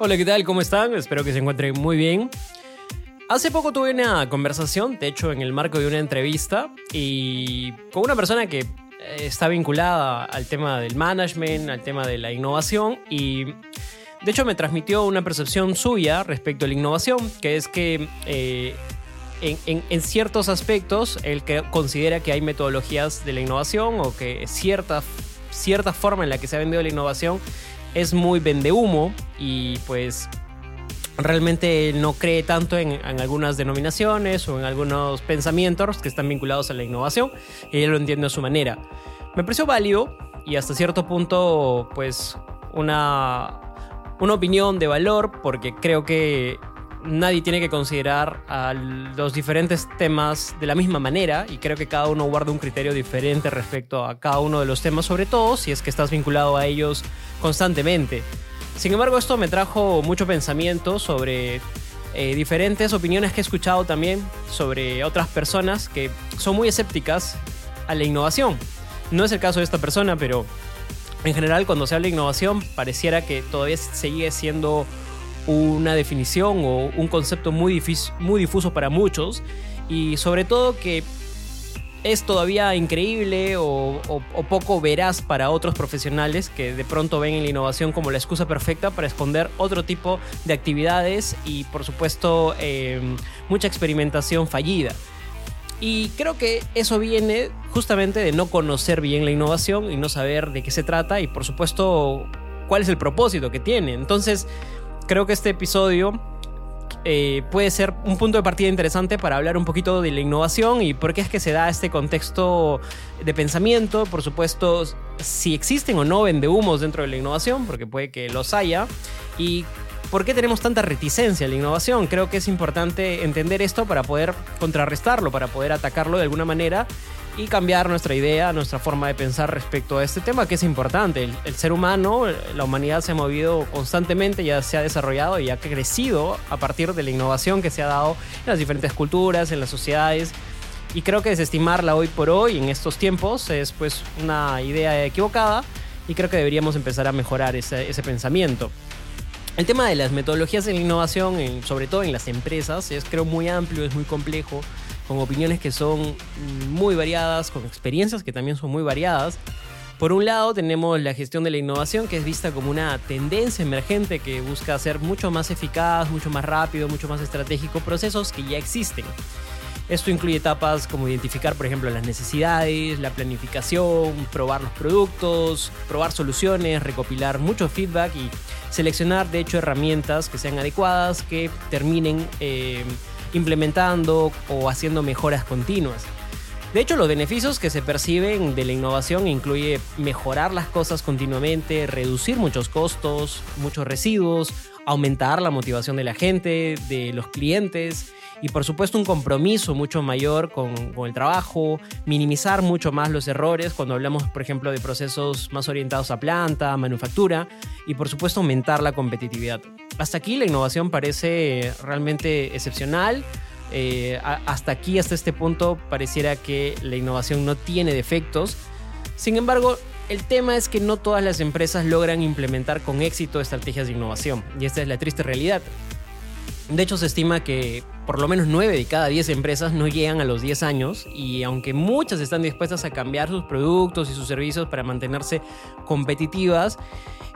Hola, ¿qué tal? ¿Cómo están? Espero que se encuentren muy bien. Hace poco tuve una conversación, de hecho en el marco de una entrevista, y con una persona que eh, está vinculada al tema del management, al tema de la innovación, y de hecho me transmitió una percepción suya respecto a la innovación, que es que eh, en, ciertos aspectos él que considera que hay metodologías de la innovación o que cierta, cierta forma en la que se ha vendido la innovación es muy vendehumo y pues realmente no cree tanto en, algunas denominaciones o en algunos pensamientos que están vinculados a la innovación y él lo entiende a su manera. Me pareció válido y hasta cierto punto pues una, una opinión de valor porque creo que nadie tiene que considerar a los diferentes temas de la misma manera y creo que cada uno guarda un criterio diferente respecto a cada uno de los temas, sobre todo si es que estás vinculado a ellos constantemente. Sin embargo, esto me trajo mucho pensamiento sobre eh, diferentes opiniones que he escuchado también sobre otras personas que son muy escépticas a la innovación. No es el caso de esta persona, pero en general cuando se habla de innovación pareciera que todavía sigue siendo una definición o un concepto muy, muy difuso para muchos y sobre todo que es todavía increíble o, poco veraz para otros profesionales que de pronto ven en la innovación como la excusa perfecta para esconder otro tipo de actividades y por supuesto em, mucha experimentación fallida. Y creo que eso viene justamente de no conocer bien la innovación y no saber de qué se trata y por supuesto cuál es el propósito que tiene. Entonces, creo que este episodio eh, puede ser un punto de partida interesante para hablar un poquito de la innovación y por qué es que se da este contexto de pensamiento. Por supuesto, si existen o no vendehumos dentro de la innovación, porque puede que los haya. Y por qué tenemos tanta reticencia a la innovación. Creo que es importante entender esto para poder contrarrestarlo, para poder atacarlo de alguna manera y cambiar nuestra idea, nuestra forma de pensar respecto a este tema que es importante. El, ser humano, la humanidad se ha movido constantemente, ya se ha desarrollado y ha crecido a partir de la innovación que se ha dado en las diferentes culturas, en las sociedades. Y creo que desestimarla hoy por hoy, en estos tiempos, es pues una idea equivocada y creo que deberíamos empezar a mejorar ese, ese pensamiento. El tema de las metodologías en la innovación, sobre todo en las empresas, es creo muy amplio, es muy complejo con opiniones que son muy variadas, con experiencias que también son muy variadas. Por un lado tenemos la gestión de la innovación, que es vista como una tendencia emergente que busca ser mucho más eficaz, mucho más rápido, mucho más estratégico, procesos que ya existen. Esto incluye etapas como identificar, por ejemplo, las necesidades, la planificación, probar los productos, probar soluciones, recopilar mucho feedback y seleccionar, de hecho, herramientas que sean adecuadas, que terminen eh, implementando o haciendo mejoras continuas. De hecho, los beneficios que se perciben de la innovación incluye mejorar las cosas continuamente, reducir muchos costos, muchos residuos, aumentar la motivación de la gente, de los clientes y por supuesto un compromiso mucho mayor con, con, el trabajo, minimizar mucho más los errores cuando hablamos, por ejemplo, de procesos más orientados a planta, manufactura y por supuesto aumentar la competitividad. Hasta aquí la innovación parece realmente excepcional. Eh, hasta aquí, hasta este punto, pareciera que la innovación no tiene defectos. Sin embargo, el tema es que no todas las empresas logran implementar con éxito estrategias de innovación, y esta es la triste realidad. De hecho, se estima que por lo menos 9 de cada 10 empresas no llegan a los 10 años y aunque muchas están dispuestas a cambiar sus productos y sus servicios para mantenerse competitivas,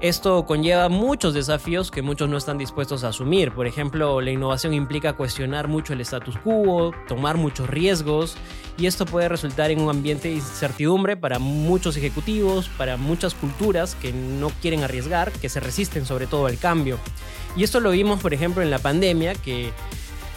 esto conlleva muchos desafíos que muchos no están dispuestos a asumir. Por ejemplo, la innovación implica cuestionar mucho el status quo, tomar muchos riesgos y esto puede resultar en un ambiente de incertidumbre para muchos ejecutivos, para muchas culturas que no quieren arriesgar, que se resisten sobre todo al cambio. Y esto lo vimos, por ejemplo, en la pandemia, que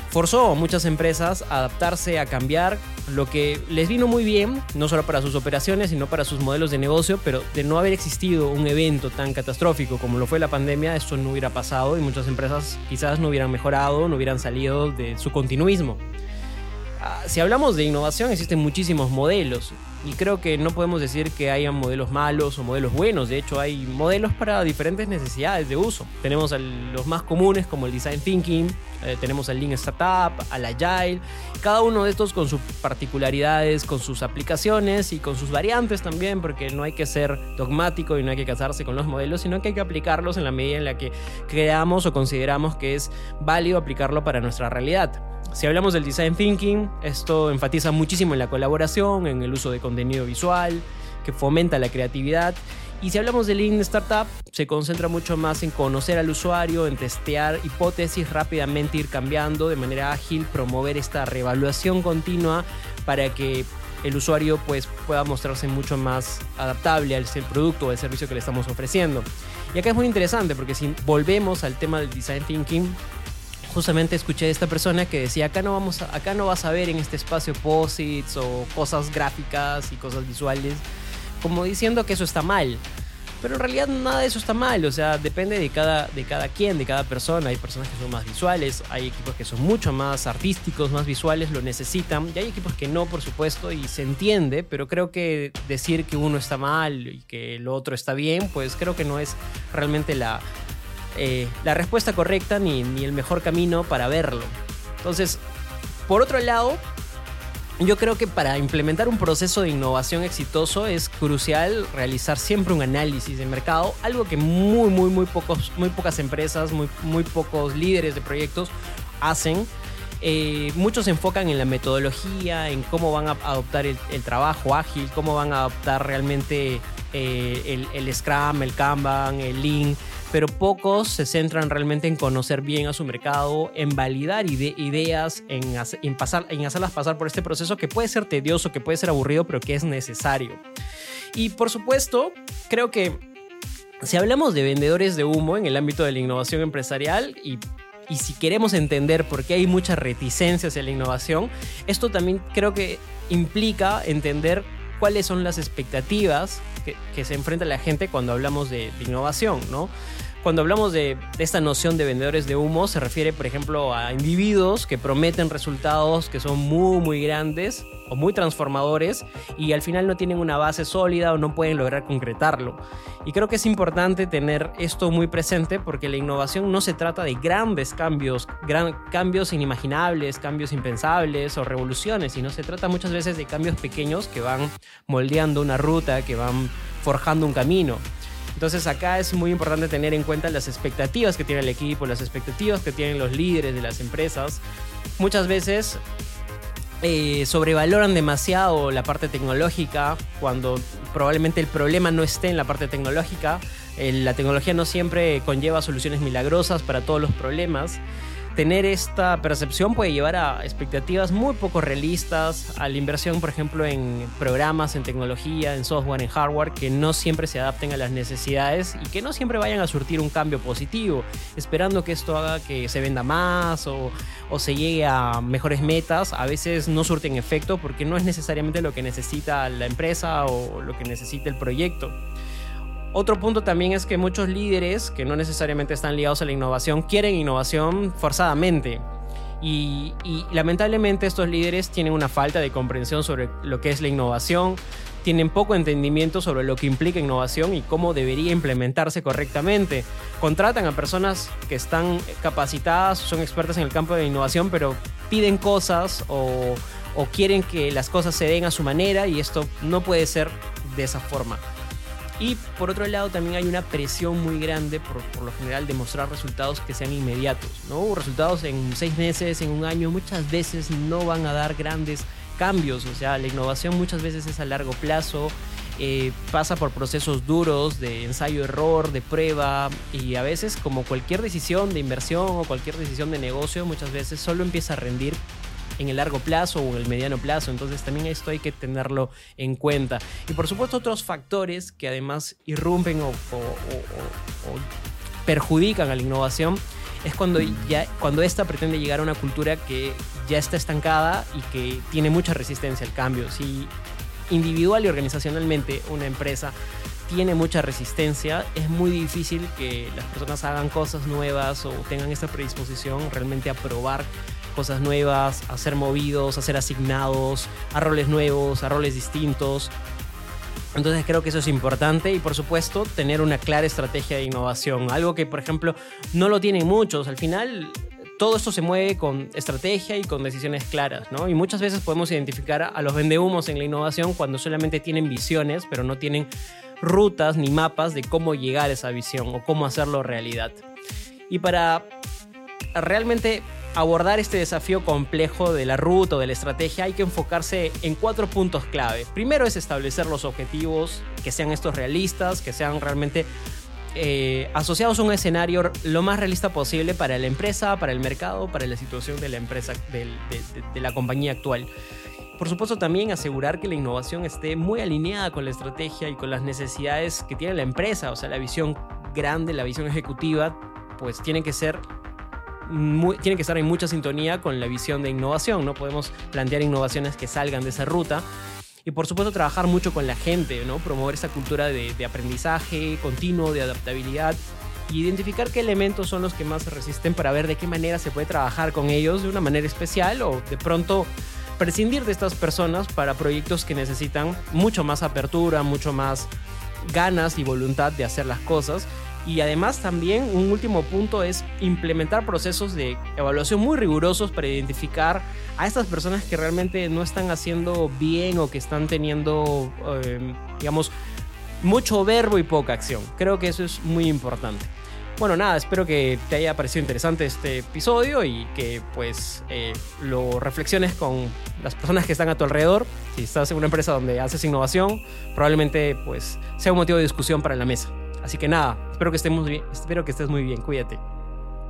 forzó a muchas empresas a adaptarse, a cambiar, lo que les vino muy bien, no solo para sus operaciones, sino para sus modelos de negocio, pero de no haber existido un evento tan catastrófico como lo fue la pandemia, esto no hubiera pasado y muchas empresas quizás no hubieran mejorado, no hubieran salido de su continuismo. Ah, si hablamos de innovación, existen muchísimos modelos. Y creo que no podemos decir que hayan modelos malos o modelos buenos. De hecho, hay modelos para diferentes necesidades de uso. Tenemos los más comunes como el Design Thinking, eh, tenemos al Lean Startup, al Agile. Cada uno de estos con sus particularidades, con sus aplicaciones y con sus variantes también, porque no hay que ser dogmático y no hay que casarse con los modelos, sino que hay que aplicarlos en la medida en la que creamos o consideramos que es válido aplicarlo para nuestra realidad. Si hablamos del design thinking, esto enfatiza muchísimo en la colaboración, en el uso de contenido visual, que fomenta la creatividad. Y si hablamos del Lean Startup, se concentra mucho más en conocer al usuario, en testear hipótesis, rápidamente ir cambiando de manera ágil, promover esta reevaluación continua para que el usuario pues, pueda mostrarse mucho más adaptable al producto o al servicio que le estamos ofreciendo. Y acá es muy interesante porque si volvemos al tema del design thinking, justamente escuché a esta persona que decía, acá no, vamos acá no vas a ver en este espacio posits o cosas gráficas y cosas visuales, como diciendo que eso está mal. Pero en realidad nada de eso está mal, o sea, depende de cada, de cada quien, de cada persona. Hay personas que son más visuales, hay equipos que son mucho más artísticos, más visuales, lo necesitan. Y hay equipos que no, por supuesto, y se entiende, pero creo que decir que uno está mal y que lo otro está bien, pues creo que no es realmente la, eh, la respuesta correcta ni, ni el mejor camino para verlo. Entonces, por otro lado, yo creo que para implementar un proceso de innovación exitoso es crucial realizar siempre un análisis de mercado, algo que muy, muy, muy, pocos, muy pocas empresas, muy, muy pocos líderes de proyectos hacen. Eh, muchos se enfocan en la metodología, en cómo van a adoptar el, trabajo ágil, cómo van a adoptar realmente eh, el, el Scrum, el Kanban, el Lean pero pocos se centran realmente en conocer bien a su mercado, en validar ideas, en, pasar, en hacerlas pasar por este proceso que puede ser tedioso, que puede ser aburrido, pero que es necesario. Y por supuesto, creo que si hablamos de vendedores de humo en el ámbito de la innovación empresarial y y si queremos entender por qué hay mucha reticencia hacia la innovación, esto también creo que implica entender cuáles son las expectativas que, se enfrenta la gente cuando hablamos de, innovación, ¿no? Cuando hablamos de, esta noción de vendedores de humo, se refiere, por ejemplo, a individuos que prometen resultados que son muy, muy grandes o muy transformadores y al final no tienen una base sólida o no pueden lograr concretarlo. Y creo que es importante tener esto muy presente porque la innovación no se trata de grandes cambios, gran, cambios inimaginables, cambios impensables o revoluciones, sino se trata muchas veces de cambios pequeños que van moldeando una ruta, que van forjando un camino. Entonces acá es muy importante tener en cuenta las expectativas que tiene el equipo, las expectativas que tienen los líderes de las empresas. Muchas veces eh, sobrevaloran demasiado la parte tecnológica cuando probablemente el problema no esté en la parte tecnológica. la tecnología no siempre conlleva soluciones milagrosas para todos los problemas tener esta percepción puede llevar a expectativas muy poco realistas, a la inversión, por ejemplo, en programas, en tecnología, en software, en hardware, que no siempre se adapten a las necesidades y que no siempre vayan a surtir un cambio positivo, esperando que esto haga que se venda más o, o se llegue a mejores metas. A veces no surten efecto porque no es necesariamente lo que necesita la empresa o lo que necesita el proyecto. Otro punto también es que muchos líderes que no necesariamente están ligados a la innovación quieren innovación forzadamente. Y, lamentablemente estos líderes tienen una falta de comprensión sobre lo que es la innovación, tienen poco entendimiento sobre lo que implica innovación y cómo debería implementarse correctamente. Contratan a personas que están capacitadas, son expertas en el campo de la innovación, pero piden cosas o quieren que las cosas se den a su manera y esto no puede ser de esa forma. Y por otro lado también hay una presión muy grande por, lo general de mostrar resultados que sean inmediatos. ¿no? Resultados en seis meses, en un año, muchas veces no van a dar grandes cambios. O sea, la innovación muchas veces es a largo plazo. Eh, pasa por procesos duros de ensayo-error, de prueba y a veces como cualquier decisión de inversión o cualquier decisión de negocio muchas veces solo empieza a rendir en el largo plazo o en el mediano plazo. Entonces también esto hay que tenerlo en cuenta. Y por supuesto otros factores que además irrumpen o, perjudican a la innovación es cuando ya cuando esta pretende llegar a una cultura que ya está estancada y que tiene mucha resistencia al cambio. Si individual y organizacionalmente una empresa tiene mucha resistencia, es muy difícil que las personas hagan cosas nuevas o tengan esta predisposición realmente a probar cosas nuevas, a ser movidos, a ser asignados a roles nuevos, a roles distintos. Entonces creo que eso es importante y por supuesto tener una clara estrategia de innovación, algo que por ejemplo no lo tienen muchos. Al final todo esto se mueve con estrategia y con decisiones claras, ¿no? Y muchas veces podemos identificar a los vendehumos en la innovación cuando solamente tienen visiones, pero no tienen rutas ni mapas de cómo llegar a esa visión o cómo hacerlo realidad. Y para realmente abordar este desafío complejo de la ruta o de la estrategia hay que enfocarse en cuatro puntos clave. Primero es establecer los objetivos, que sean estos realistas, que sean realmente eh, asociados a un escenario lo más realista posible para la empresa, para el mercado, para la situación de la empresa, de, de la compañía actual. Por supuesto también asegurar que la innovación esté muy alineada con la estrategia y con las necesidades que tiene la empresa, o sea, la visión grande, la visión ejecutiva, pues tiene que ser tiene que estar en mucha sintonía con la visión de innovación. No podemos plantear innovaciones que salgan de esa ruta. Y por supuesto trabajar mucho con la gente, ¿no? promover esa cultura de, aprendizaje continuo, de adaptabilidad, y identificar qué elementos son los que más resisten para ver de qué manera se puede trabajar con ellos de una manera especial o de pronto prescindir de estas personas para proyectos que necesitan mucho más apertura, mucho más ganas y voluntad de hacer las cosas y además también un último punto es implementar procesos de evaluación muy rigurosos para identificar a estas personas que realmente no están haciendo bien o que están teniendo, em, digamos, mucho verbo y poca acción. Creo que eso es muy importante. Bueno, nada, espero que te haya parecido interesante este episodio y que pues eh, lo reflexiones con las personas que están a tu alrededor. Si estás en una empresa donde haces innovación, probablemente pues sea un motivo de discusión para la mesa. Así que nada, espero que, estemos bien, espero que estés muy bien, cuídate.